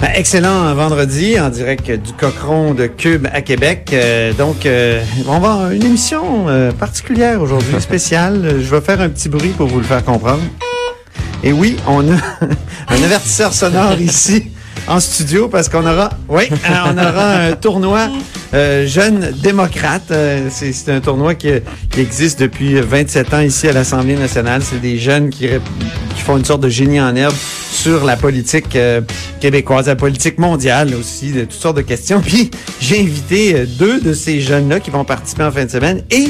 Ben, excellent vendredi en direct du Cochon de Cube à Québec. Euh, donc, euh, on va avoir une émission euh, particulière aujourd'hui, spéciale. Je vais faire un petit bruit pour vous le faire comprendre. Et oui, on a un avertisseur sonore ici en studio parce qu'on aura, oui, on aura un tournoi euh, jeune démocrate. Euh, c'est, c'est un tournoi qui, qui, existe depuis 27 ans ici à l'Assemblée nationale. C'est des jeunes qui, qui font une sorte de génie en herbe sur la politique euh, québécoise, la politique mondiale aussi, de toutes sortes de questions. Puis j'ai invité deux de ces jeunes-là qui vont participer en fin de semaine et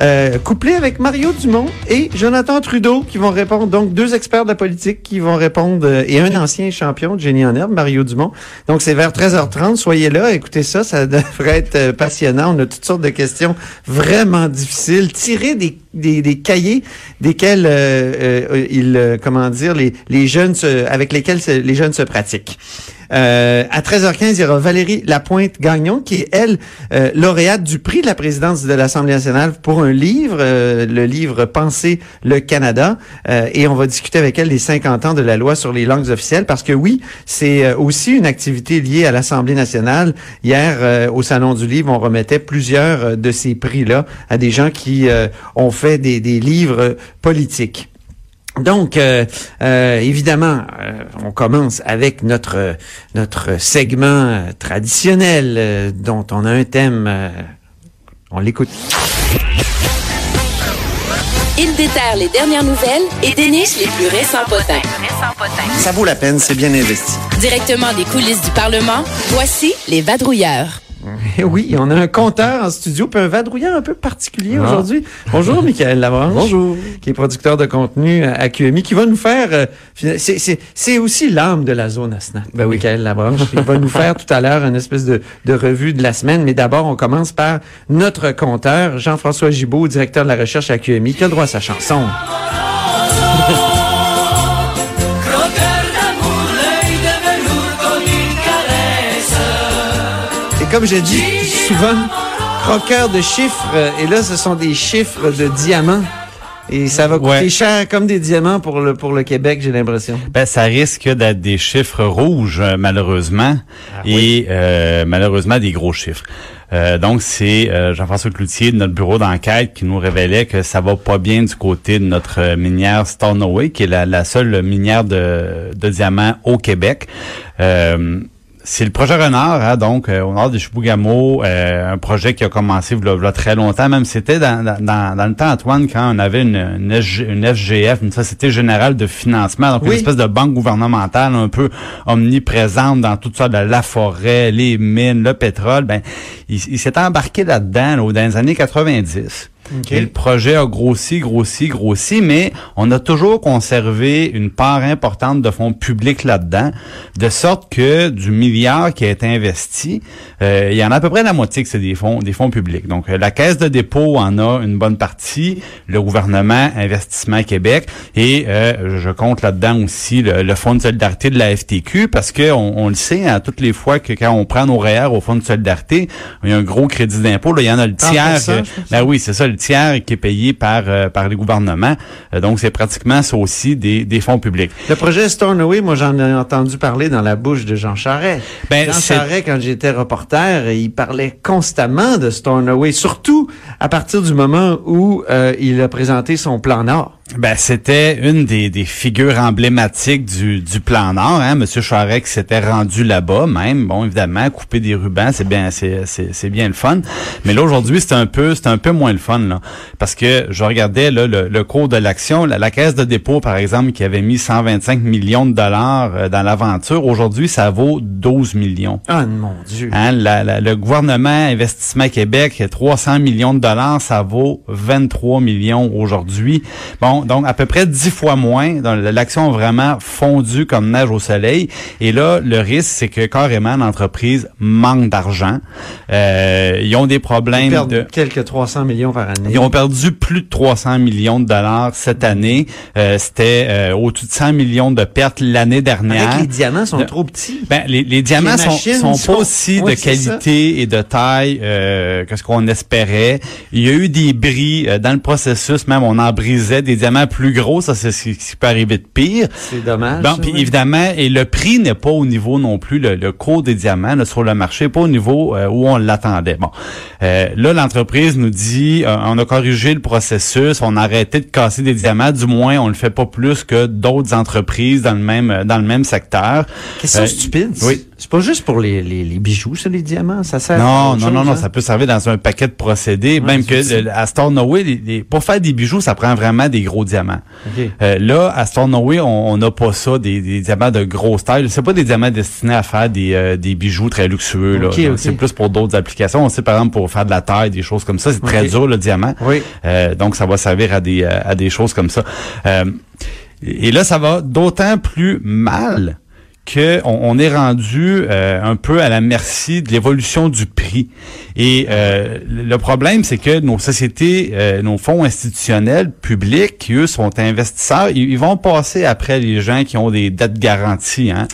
euh, couplé avec Mario Dumont et Jonathan Trudeau qui vont répondre. Donc, deux experts de la politique qui vont répondre euh, et un ancien champion de génie en herbe, Mario Dumont. Donc, c'est vers 13h30. Soyez là, écoutez ça, ça devrait être euh, passionnant. On a toutes sortes de questions vraiment difficiles. Tirez des, des, des cahiers desquels euh, ils, comment dire, les, les jeunes se, avec lesquels les jeunes se pratiquent. Euh, à 13h15, il y aura Valérie Lapointe-Gagnon, qui est, elle, euh, lauréate du prix de la présidence de l'Assemblée nationale pour un livre, euh, le livre Penser le Canada. et on va discuter avec elle des 50 ans de la loi sur les langues officielles, parce que oui, c'est aussi une activité liée à l'Assemblée nationale. Hier, au Salon du Livre, on remettait plusieurs de ces prix-là à des gens qui ont fait des, des livres politiques. Donc, euh, euh, évidemment, euh, on commence avec notre notre segment traditionnel dont on a un thème. on l'écoute. Il déterre les dernières nouvelles et déniche les plus récents potins. Ça vaut la peine, c'est bien investi. Directement des coulisses du Parlement, voici les vadrouilleurs. Oui, on a un compteur en studio, puis un vadrouilleur un peu particulier ah. aujourd'hui. Bonjour, Michael Labranche. Bonjour. Qui est producteur de contenu à QMI, qui va nous faire... Euh, c'est aussi l'âme de la zone à snack, ben oui. Michael Labranche. Il va nous faire tout à l'heure une espèce de, de, revue de la semaine, mais d'abord, on commence par notre compteur, Jean-François Gibault, directeur de la recherche à QMI, qui a le droit à sa chanson. comme je dis souvent, croqueur de chiffres. Euh, et là, ce sont des chiffres de diamants. Et ça va coûter cher comme des diamants pour le pour le Québec, j'ai l'impression. Ben ça risque d'être des chiffres rouges euh, malheureusement ah et euh, malheureusement des gros chiffres. donc c'est Jean-François Cloutier de notre bureau d'enquête qui nous révélait que ça va pas bien du côté de notre minière Stornoway qui est la, la seule minière de, de diamants au Québec. C'est le projet Renard, hein, donc euh, au nord de Chibougamau, euh, un projet qui a commencé il y a très longtemps, même c'était dans, dans, dans, le temps, Antoine, quand on avait une, une, FGF, une Société Générale de Financement, donc une espèce de banque gouvernementale un peu omniprésente dans tout ça, de la forêt, les mines, le pétrole, ben il, il s'est embarqué là-dedans dans les années 90. Et le projet a grossi, grossi, grossi, mais on a toujours conservé une part importante de fonds publics là-dedans, de sorte que du milliard qui a été investi, euh, il y en a à peu près la moitié que c'est des fonds, des fonds publics. Donc euh, la caisse de dépôt en a une bonne partie, le gouvernement, Investissement Québec, et euh, je compte là-dedans aussi le, fonds de solidarité de la FTQ, parce que on, le sait, à hein, toutes les fois que quand on prend nos REER au fonds de solidarité, il y a un gros crédit d'impôt, il y en a le tiers. ben oui, c'est ça tiers qui est payé par euh, par les gouvernements. Euh, donc c'est pratiquement ça aussi des, des fonds publics. Le projet Stornoway, moi j'en ai entendu parler dans la bouche de Jean Charest. Ben, Jean Charest, quand j'étais reporter, il parlait constamment de Stornoway, surtout à partir du moment où euh, il a présenté son plan Nord. Ben, c'était une des, des figures emblématiques du, du plan Nord, hein. Monsieur Charest s'était rendu là-bas, même. Bon, évidemment, couper des rubans, c'est bien, c'est, bien le fun. Mais là, aujourd'hui, c'est un peu, c'est un peu moins le fun, là. Parce que je regardais, là, le, le cours de l'action. La, la caisse de dépôt, par exemple, qui avait mis 125 millions de dollars euh, dans l'aventure, aujourd'hui, ça vaut 12 millions. Ah, mon Dieu. Hein, la- la- le gouvernement Investissement Québec, 300 millions de dollars, ça vaut 23 millions aujourd'hui. Bon, donc à peu près 10 fois moins. L'action a vraiment fondu comme neige au soleil. Et là, le risque, c'est que carrément l'entreprise manque d'argent. Euh, ils ont des Ils problèmes perdent de... quelques 300 millions par année. Ils ont perdu plus de 300 millions de dollars cette année. Euh, C'était euh, au-dessus de 100 millions de pertes l'année dernière. Avec les diamants sont Le- trop petits. Ben, les, les diamants Les sont, pas aussi Oui, de ça. qualité et de taille euh, que ce qu'on espérait. Il y a eu des bris euh, dans le processus, même on en brisait des diamants plus gros, ça c'est ce qui peut arriver de pire. C'est dommage. Bon, puis évidemment, et le prix n'est pas au niveau non plus, le, le cours des diamants là, sur le marché, n'est pas au niveau euh, où on l'attendait. Bon, Euh, là, l'entreprise nous dit, euh, on a corrigé le processus, on a arrêté de casser des diamants, du moins, on le fait pas plus que d'autres entreprises dans le même dans le même secteur. Question stupide. oui. C'est pas juste pour les, les, les bijoux, ça, les diamants? Ça sert à Non, autre non, non, non, hein? ça peut servir dans un paquet de procédés. même que le- à Stornoway, les- les- pour faire des bijoux, ça prend vraiment des gros diamants. OK. Euh, là, à Stornoway, on on n'a pas ça, des, des diamants de grosse taille. C'est pas des diamants destinés à faire des, euh, des bijoux très luxueux. là. Ok, Donc, ok. C'est plus pour d'autres applications. On sait par exemple pour faire de la taille, des choses comme ça. C'est très dur le diamant. Oui. Euh, donc ça va servir à des euh, à des choses comme ça. Euh, et là, ça va d'autant plus mal que on, est rendu euh, un peu à la merci de l'évolution du prix. Et euh, le problème, c'est que nos sociétés, euh, nos fonds institutionnels publics, qui eux sont investisseurs, ils, vont passer après les gens qui ont des dettes garanties. Hein?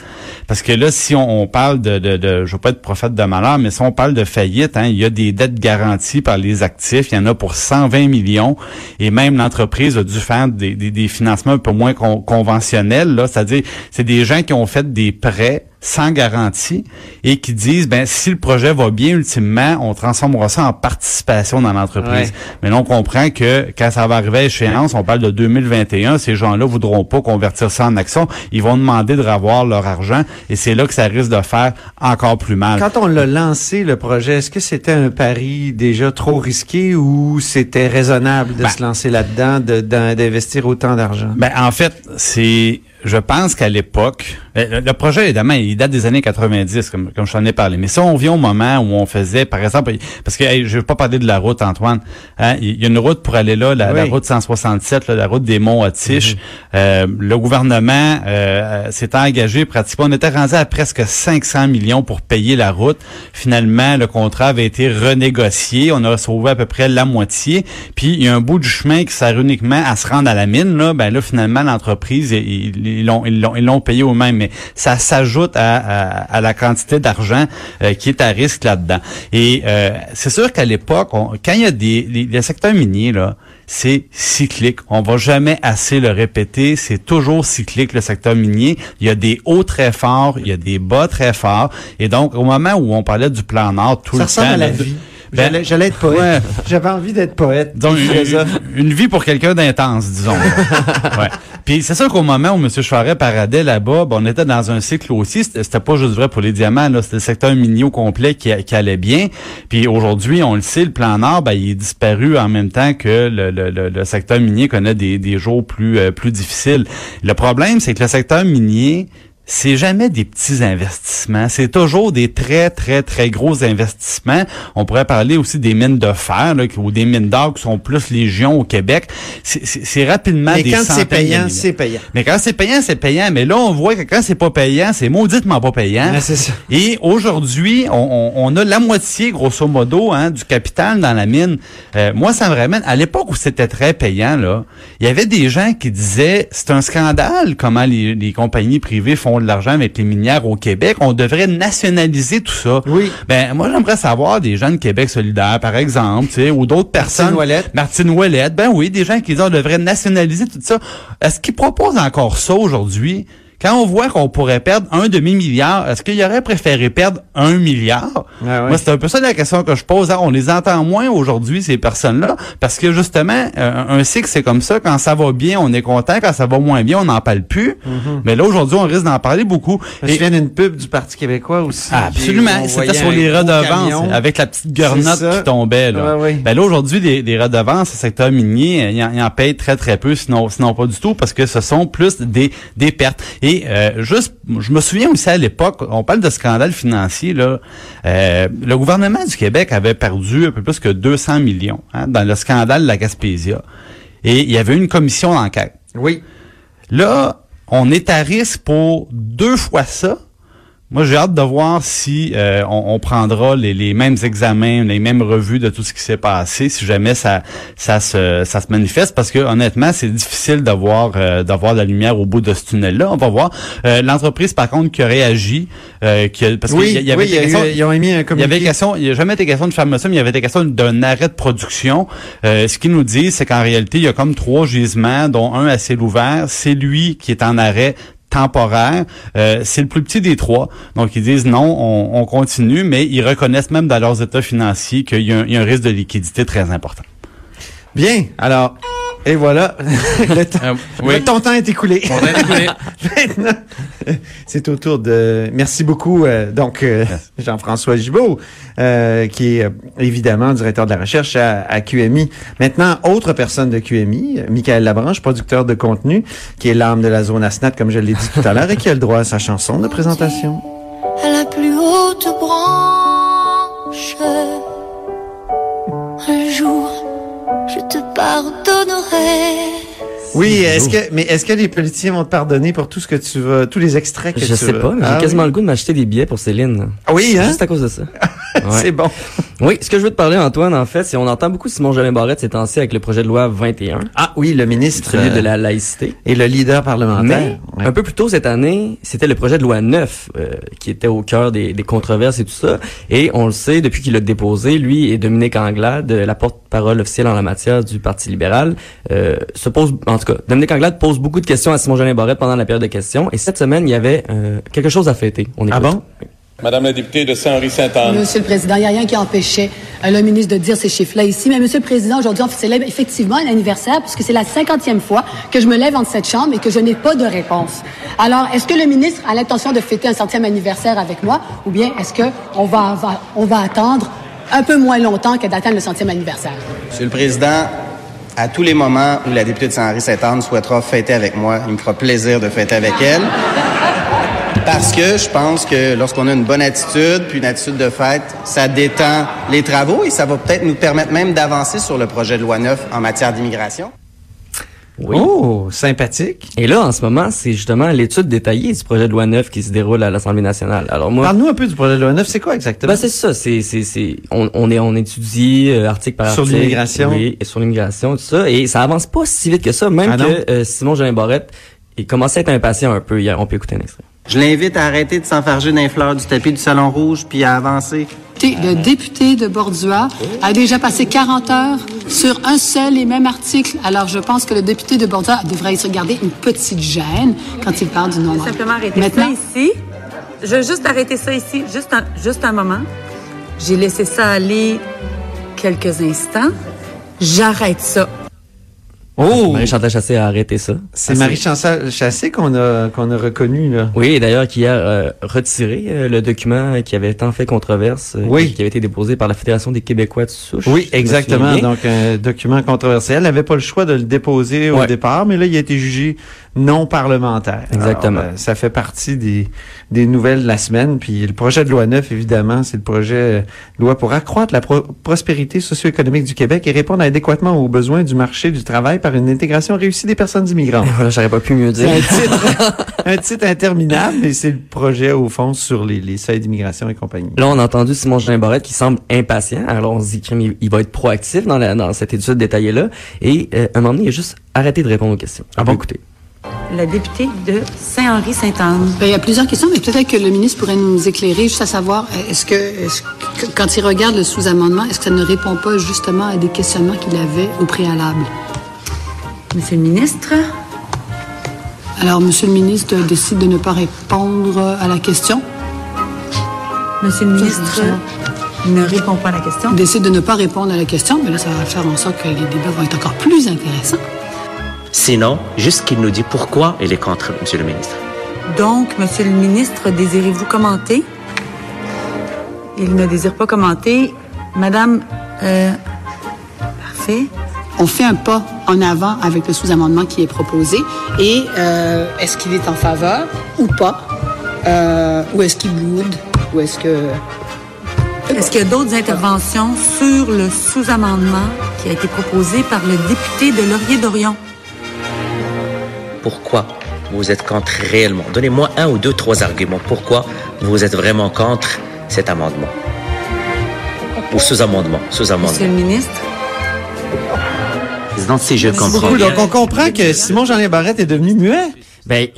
Parce que là, si on, on parle de, de, de, je veux pas être prophète de malheur, mais si on parle de faillite, hein, il y a des dettes garanties par les actifs. Il y en a pour 120 millions. Et même l'entreprise a dû faire des, des, des financements un peu moins con- conventionnels. Là, c'est-à-dire, c'est des gens qui ont fait des prêts sans garantie et qui disent ben si le projet va bien ultimement on transformera ça en participation dans l'entreprise Ouais. mais là on comprend que quand ça va arriver à échéance on parle de 2021 ces gens-là voudront pas convertir ça en actions ils vont demander de revoir leur argent et c'est là que ça risque de faire encore plus mal Quand on l'a lancé, le projet, est-ce que c'était un pari déjà trop risqué ou c'était raisonnable de Ben. se lancer là-dedans, de- d'in- d'investir autant d'argent? Ben, en fait, c'est, je pense qu'à l'époque, le, le projet, évidemment, il date des années 90, comme, comme je t'en ai parlé. Mais si on vient au moment où on faisait, par exemple, parce que hey, je veux pas parler de la route, Antoine. Hein, il y a une route pour aller là, la, route 167, là, la route des Monts Otiches. Euh, le gouvernement euh, s'est engagé pratiquement. On était rendu à presque 500 millions pour payer la route. Finalement, le contrat avait été renégocié. On a sauvé à peu près la moitié. Puis il y a un bout du chemin qui sert uniquement à se rendre à la mine. Là, ben là, finalement, l'entreprise, ils l'ont ils l'ont ils l'ont payé eux-mêmes. Mais ça s'ajoute à, à, à la quantité d'argent euh, qui est à risque là-dedans. Et euh, c'est sûr qu'à l'époque, quand il y a des les, les secteurs miniers là, c'est cyclique. On va jamais assez le répéter. C'est toujours cyclique le secteur minier. Il y a des hauts très forts, il y a des bas très forts. Et donc au moment où on parlait du plan Nord tout Ça le ressemble temps, à la là, vie. ben, J'allais être poète. ouais. J'avais envie d'être poète. donc, une, une- vie pour quelqu'un d'intense, disons. ouais. Puis c'est sûr qu'au moment où M. Charest paradait là-bas, ben, on était dans un cycle aussi. C'était pas juste vrai pour les diamants, là. C'était le secteur minier au complet qui, allait bien. Puis aujourd'hui, on le sait, le plan Nord, ben, il est disparu en même temps que le, le, le, le secteur minier connaît des, des jours plus, euh, plus difficiles. Le problème, c'est que le secteur minier, c'est jamais des petits investissements, c'est toujours des très très très gros investissements. On pourrait parler aussi des mines de fer là, ou des mines d'or qui sont plus légion au Québec. C'est- rapidement Mais des quand c'est payant, c'est payant. Mais quand c'est payant, c'est payant. Mais là, on voit que quand c'est pas payant, c'est mauditement pas payant. Ça. Et aujourd'hui, on, on- on a la moitié, grosso modo, hein, du capital dans la mine. Euh, moi, ça me ramène à l'époque où c'était très payant. Là, il y avait des gens qui disaient c'est un scandale comment les, les compagnies privées font de l'argent avec les minières au Québec. On devrait nationaliser tout ça. Oui. Ben moi, j'aimerais savoir des gens de Québec solidaire, par exemple, tu sais, ou d'autres personnes. Ouellette. Martine Ouellette. Ben oui, des gens qui disent on devrait nationaliser tout ça. Est-ce qu'ils proposent encore ça aujourd'hui? Quand on voit qu'on pourrait perdre un demi-milliard, est-ce qu'il aurait préféré perdre un milliard? Ah ouais. Moi, c'est un peu ça la question que je pose. hein. On les entend moins aujourd'hui, ces personnes-là, parce que justement, euh, un cycle, c'est comme ça. Quand ça va bien, on est content. Quand ça va moins bien, on n'en parle plus. Mais là, aujourd'hui, on risque d'en parler beaucoup. Je me souviens d'une pub du Parti québécois aussi. ah, absolument. C'était sur les redevances, avec la petite ça. qui tombait. Là, Ouais, ouais. Ben là aujourd'hui, des, des redevances, le secteur minier, il en, il en paye très, très peu, sinon, sinon pas du tout, parce que ce sont plus des, des pertes. Et euh, juste, je me souviens aussi à l'époque, on parle de scandale financier, là, euh, le gouvernement du Québec avait perdu un peu plus que 200 millions hein, dans le scandale de la Gaspésia. Et il y avait une commission d'enquête. Oui. Là, on est à risque pour deux fois ça. Moi, j'ai hâte de voir si euh, on, on prendra les, les mêmes examens, les mêmes revues de tout ce qui s'est passé, si jamais ça ça se ça se manifeste, parce que honnêtement, c'est difficile d'avoir euh, d'avoir la lumière au bout de ce tunnel-là. On va voir. Euh, L'entreprise, par contre, qui a réagi, euh, qui a- parce oui, qu'il y, avait oui, y a des eu- questions- ils ont émis un il y communiqué. avait question, il n'y a jamais été question de fermeture, mais il y avait été question d'un arrêt de production. Euh, ce qu'ils nous disent, c'est qu'en réalité, il y a comme trois gisements, dont un à ciel ouvert. C'est lui qui est en arrêt temporaire. Euh, c'est le plus petit des trois. Donc, ils disent non, on, on continue, mais ils reconnaissent même dans leurs états financiers qu'il y, y a un risque de liquidité très important. Bien. Alors, et voilà. le, temps, Euh, oui. le- ton temps est écoulé. Maintenant, c'est au tour de. Merci beaucoup. euh, donc, euh, Jean-François Gibault, euh, qui est euh, évidemment directeur de la recherche à, à QMI. Maintenant, autre personne de QMI, Michael Labranche, producteur de contenu, qui est l'âme de la zone ASNAT, comme je l'ai dit tout à l'heure, et qui a le droit à sa chanson de présentation. à la plus haute branche. Un jour, je te pardonnerai. Oui, est-ce que, mais est-ce que les politiciens vont te pardonner pour tout ce que tu vas, tous les extraits que Je tu sais pas, mais Ah j'ai quasiment oui? le goût de m'acheter des billets pour Céline. Ah oui, hein? Juste à cause de ça. Ouais. C'est bon. Oui, ce que je veux te parler, Antoine, en fait, c'est on entend beaucoup Simon Jolin Barrette ces temps-ci avec le projet de loi 21, Ah oui, le ministre celui de euh, la laïcité. et le leader parlementaire. Mais Ouais. un peu plus tôt cette année, c'était le projet de loi 9 euh, qui était au cœur des, des controverses et tout ça. Et on le sait, depuis qu'il l'a déposé, lui et Dominique Anglade, euh, la porte-parole officielle en la matière du Parti libéral, euh, se pose, en tout cas, Dominique Anglade pose beaucoup de questions à Simon Jolin Barrette pendant la période de questions. Et cette semaine, il y avait euh, quelque chose à fêter. On Ah bon? Madame la députée de Saint-Henri-Sainte-Anne. Monsieur le Président, il n'y a rien qui empêchait euh, le ministre de dire ces chiffres-là ici. Mais Monsieur le Président, aujourd'hui, on célèbre effectivement un anniversaire puisque c'est la cinquantième fois que je me lève entre cette chambre et que je n'ai pas de réponse. Alors, est-ce que le ministre a l'intention de fêter un centième anniversaire avec moi ou bien est-ce que on va, va- on va attendre un peu moins longtemps que d'atteindre le centième anniversaire? Monsieur le Président, à tous les moments où la députée de Saint-Henri-Sainte-Anne souhaitera fêter avec moi, il me fera plaisir de fêter avec elle. Parce que je pense que lorsqu'on a une bonne attitude, puis une attitude de fête, ça détend les travaux et ça va peut-être nous permettre même d'avancer sur le projet de loi 9 en matière d'immigration. Oui. Oh, sympathique. Et là, en ce moment, c'est justement l'étude détaillée du projet de loi 9 qui se déroule à l'Assemblée nationale. Alors moi, Parle-nous un peu du projet de loi 9. C'est quoi exactement? Ben c'est ça, c'est c'est c'est on, on est on étudie euh, article par Sur article, l'immigration. oui, et sur l'immigration tout ça et ça avance pas si vite que ça même Ah que euh, Simon Jolin Barrette il commençait à être impatient un peu hier, on peut écouter un extrait. Je l'invite à arrêter de s'enfarger d'un fleur du tapis du Salon Rouge puis à avancer. Le député de Bordua a déjà passé 40 heures sur un seul et même article. Alors, je pense que le député de Bordua devrait se garder une petite gêne quand il parle du nombre. Simplement arrêter Maintenant, ça ici. Je veux juste arrêter ça ici, juste un, juste un moment. J'ai laissé ça aller quelques instants. J'arrête ça. Oh! Marie-Chantal Chassé a arrêté ça. C'est Marie-Chantal Chassé qu'on a, qu'on a reconnu, là. Oui, d'ailleurs qui a euh, retiré euh, le document qui avait tant fait controverse, euh, Oui. qui avait été déposé par la Fédération des Québécois de souche. Oui, exactement. Donc, un document controversiel. Elle n'avait pas le choix de le déposer au Ouais. départ, mais là, il a été jugé non parlementaire. Exactement. Alors, ça fait partie des, des nouvelles de la semaine. Puis le projet de loi 9, évidemment, c'est le projet de loi pour accroître la pro- prospérité socio-économique du Québec et répondre adéquatement aux besoins du marché du travail par une intégration réussie des personnes immigrantes. Voilà, j'aurais pas pu mieux dire. un titre, un titre interminable, mais c'est le projet, au fond, sur les, les seuils d'immigration et compagnie. Là, on a entendu Simon Jean Barrette qui semble impatient. Alors, on se dit qu'il il va être proactif dans, la, dans cette étude détaillée-là. Et euh, à un moment donné, il a juste arrêté de répondre aux questions. Ah bon? écouter. La députée de Saint-Henri-Sainte-Anne. Ben, il y a plusieurs questions, mais peut-être que le ministre pourrait nous éclairer juste à savoir, euh, est-ce que, est-ce que- quand il regarde le sous-amendement, est-ce que ça ne répond pas justement à des questionnements qu'il avait au préalable? Monsieur le ministre, Alors, Monsieur le ministre décide de ne pas répondre à la question. Monsieur le ministre ne répond pas à la question. Décide de ne pas répondre à la question, mais là, ça va faire en sorte que les débats vont être encore plus intéressants. Sinon, juste qu'il nous dit pourquoi il est contre, Monsieur le ministre. Donc, Monsieur le ministre, désirez-vous commenter? Il ne désire pas commenter. Madame, euh, parfait. On fait un pas en avant avec le sous-amendement qui est proposé. Et euh, est-ce qu'il est en faveur ou pas? Euh, ou est-ce qu'il boude? Ou est-ce que... Est-ce qu'il y a d'autres interventions sur le sous-amendement qui a été proposé par le député de Laurier-Dorion? Pourquoi vous êtes contre réellement? Donnez-moi un ou deux, trois arguments. Pourquoi vous êtes vraiment contre cet amendement? Ou sous-amendement, sous-amendement. Monsieur le ministre? Comprends bien. Donc, on comprend que Simon-Jean Barrette est devenu muet. Ben,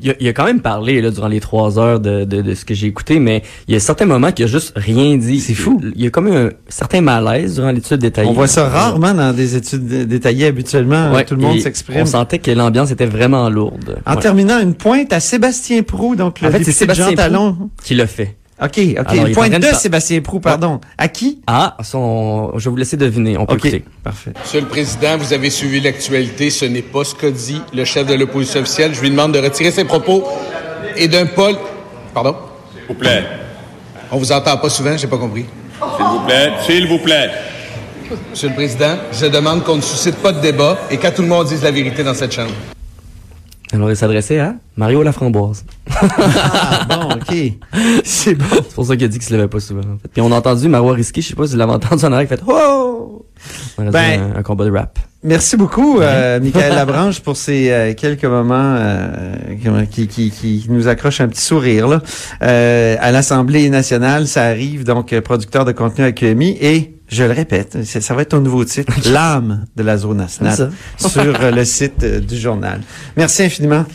il, a, il a quand même parlé là, durant les trois heures de, de, de ce que j'ai écouté, mais il y a certains moments qu'il a juste rien dit. C'est fou. Il y a comme un certain malaise durant l'étude détaillée. On voit ça rarement dans des études dé- détaillées. Habituellement, Ouais, tout le monde s'exprime. On sentait que l'ambiance était vraiment lourde. En Ouais. terminant, une pointe à Sébastien Prou, donc le En fait, député Jean Talon. Qui l'a fait. OK, OK. Alors, train de de Sébastien Prou, pardon. À qui? Ah, son, je vais vous laisser deviner. On peut OK, écouter. parfait. Monsieur le Président, vous avez suivi l'actualité. Ce n'est pas ce qu'a dit le chef de l'opposition officielle. Je lui demande de retirer ses propos et d'un Paul. Pardon? S'il vous plaît. On vous entend pas souvent, j'ai pas compris. S'il vous plaît. S'il vous plaît. Monsieur le Président, je demande qu'on ne suscite pas de débat et qu'à tout le monde dise la vérité dans cette chambre. Alors, il s'adressait à Mario Laframboise. Ah, bon, OK. C'est bon. C'est pour ça qu'il a dit qu'il se levait pas souvent. En fait. Puis on a entendu Marois Risky, je sais pas si vous l'avez entendu en arrière, qui fait Oh! On a Ben, un combat de rap. Merci beaucoup, euh, Michael Labranche, pour ces euh, quelques moments euh, qui, qui, qui nous accrochent un petit sourire. Là. Euh, à l'Assemblée nationale, ça arrive, donc euh, producteur de contenu à QMI, et je le répète, ça va être ton nouveau titre, l'âme de la zone nationale, sur euh, le site euh, du journal. Merci infiniment.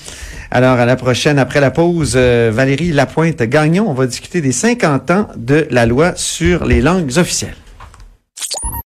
Alors, à la prochaine, après la pause, euh, Valérie Lapointe-Gagnon, on va discuter des 50 ans de la loi sur les langues officielles.